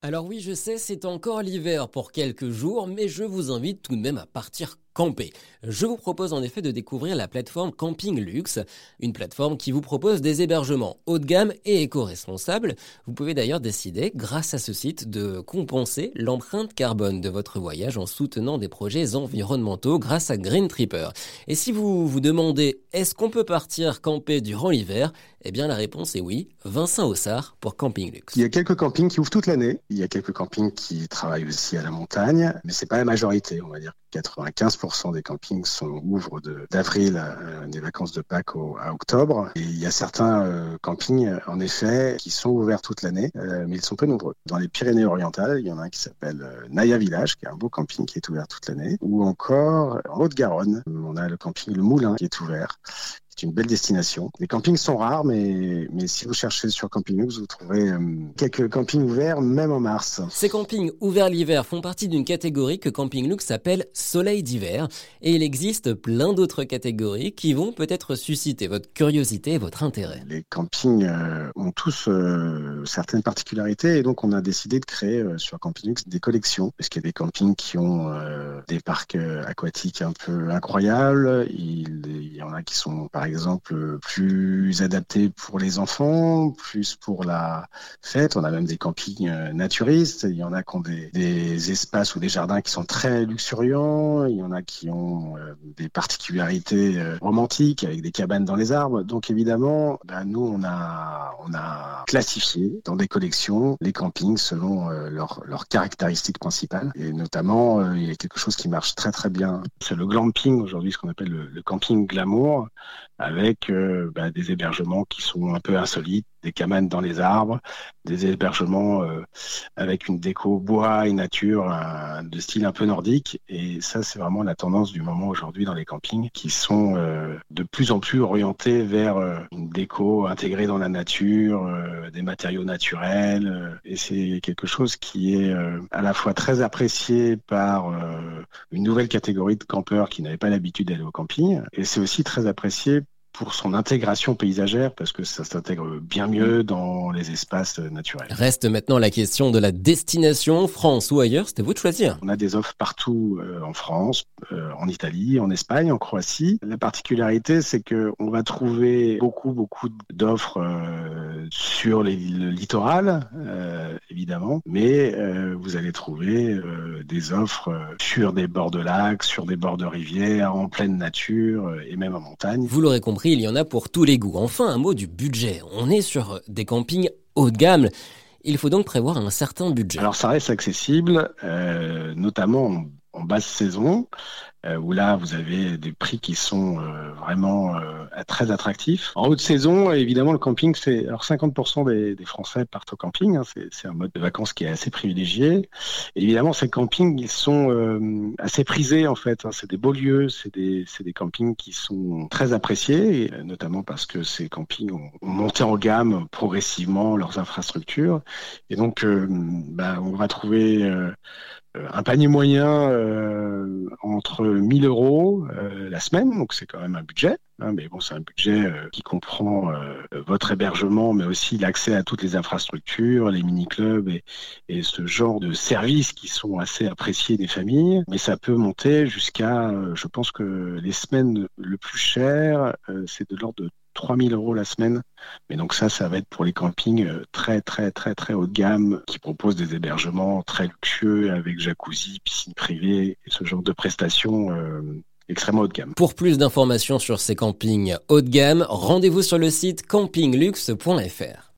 Alors oui, je sais, c'est encore l'hiver pour quelques jours, mais je vous invite tout de même à partir Je vous propose en effet de découvrir la plateforme Camping Luxe, une plateforme qui vous propose des hébergements haut de gamme et éco-responsables. Vous pouvez d'ailleurs décider, grâce à ce site, de compenser l'empreinte carbone de votre voyage en soutenant des projets environnementaux grâce à Green Tripper. Et si vous vous demandez est-ce qu'on peut partir camper durant l'hiver? Eh bien la réponse est oui. Vincent Ossard pour Camping Luxe. Il y a quelques campings qui ouvrent toute l'année. Il y a quelques campings qui travaillent aussi à la montagne, mais c'est pas la majorité, on va dire. 95% des campings sont, ouvrent d'avril à, des vacances de Pâques à octobre. Et il y a certains euh, campings, en effet, qui sont ouverts toute l'année, euh, mais ils sont peu nombreux. Dans les Pyrénées-Orientales, il y en a un qui s'appelle euh, Naya Village, qui est un beau camping qui est ouvert toute l'année. Ou encore, en Haute-Garonne, on a le camping Le Moulin qui est ouvert c'est une belle destination. Les campings sont rares, mais, mais si vous cherchez sur Camping vous trouverez euh, quelques campings ouverts, même en mars. Ces campings ouverts l'hiver font partie d'une catégorie que Camping Luxe s'appelle Soleil d'hiver. Et il existe plein d'autres catégories qui vont peut-être susciter votre curiosité et votre intérêt. Les campings euh, ont tous euh, certaines particularités et donc on a décidé de créer sur Camping Luxe des collections, parce qu'il y a des campings qui ont des parcs aquatiques un peu incroyables. Il, il y en a qui sont, par exemple plus adapté pour les enfants, plus pour la fête. On a même des campings euh, naturistes. Il y en a qui ont des, espaces ou des jardins qui sont très luxuriants. Il y en a qui ont euh, des particularités euh, romantiques avec des cabanes dans les arbres. Donc évidemment, ben, nous on a on a classifié dans des collections les campings selon leurs caractéristiques principales. Et notamment, il y a quelque chose qui marche très très bien. C'est le glamping aujourd'hui, ce qu'on appelle le, le camping glamour avec euh, bah, des hébergements qui sont un peu insolites, des cabanes dans les arbres, des hébergements euh, avec une déco bois et nature de style un peu nordique. Et ça, c'est vraiment la tendance du moment aujourd'hui dans les campings, qui sont euh, de plus en plus orientés vers une déco intégrée dans la nature, des matériaux naturels. et c'est quelque chose qui est à la fois très apprécié par une nouvelle catégorie de campeurs qui n'avaient pas l'habitude d'aller au camping, et c'est aussi très apprécié pour son intégration paysagère, parce que ça s'intègre bien mieux dans les espaces naturels. Reste maintenant la question de la destination, France ou ailleurs, c'était vous de choisir. On a des offres partout euh, en France, euh, en Italie, en Espagne, en Croatie. La particularité, c'est que on va trouver beaucoup, beaucoup d'offres euh, sur les, le littoral, évidemment, mais vous allez trouver des offres sur des bords de lacs, sur des bords de rivières, en pleine nature et même en montagne. Vous l'aurez compris, il y en a pour tous les goûts. Enfin, un mot du budget. On est sur des campings haut de gamme. Il faut donc prévoir un certain budget. Alors ça reste accessible, euh, notamment en basse saison, euh, où là vous avez des prix qui sont euh, vraiment euh, très attractifs. En haute saison, évidemment, le camping, c'est alors 50% des, Français partent au camping. Hein, c'est un mode de vacances qui est assez privilégié. Évidemment, ces campings, ils sont assez prisés en fait. Hein, c'est des beaux lieux, c'est des, des campings qui sont très appréciés, et, notamment parce que ces campings ont, ont, monté en gamme progressivement leurs infrastructures. Et donc, bah, on va trouver un panier moyen euh, entre 1000 euros euh, la semaine, donc c'est quand même un budget. Hein, mais bon, c'est un budget euh, qui comprend votre hébergement, mais aussi l'accès à toutes les infrastructures, les mini-clubs et, ce genre de services qui sont assez appréciés des familles. Mais ça peut monter jusqu'à, je pense que les semaines le plus cher, c'est de l'ordre de 3000 euros la semaine. Mais donc ça, ça va être pour les campings euh, très très très très haut de gamme qui proposent des hébergements très luxueux avec jacuzzi, piscine privée et ce genre de prestations euh, extrêmement haut de gamme. Pour plus d'informations sur ces campings haut de gamme, rendez-vous sur le site campingluxe.fr.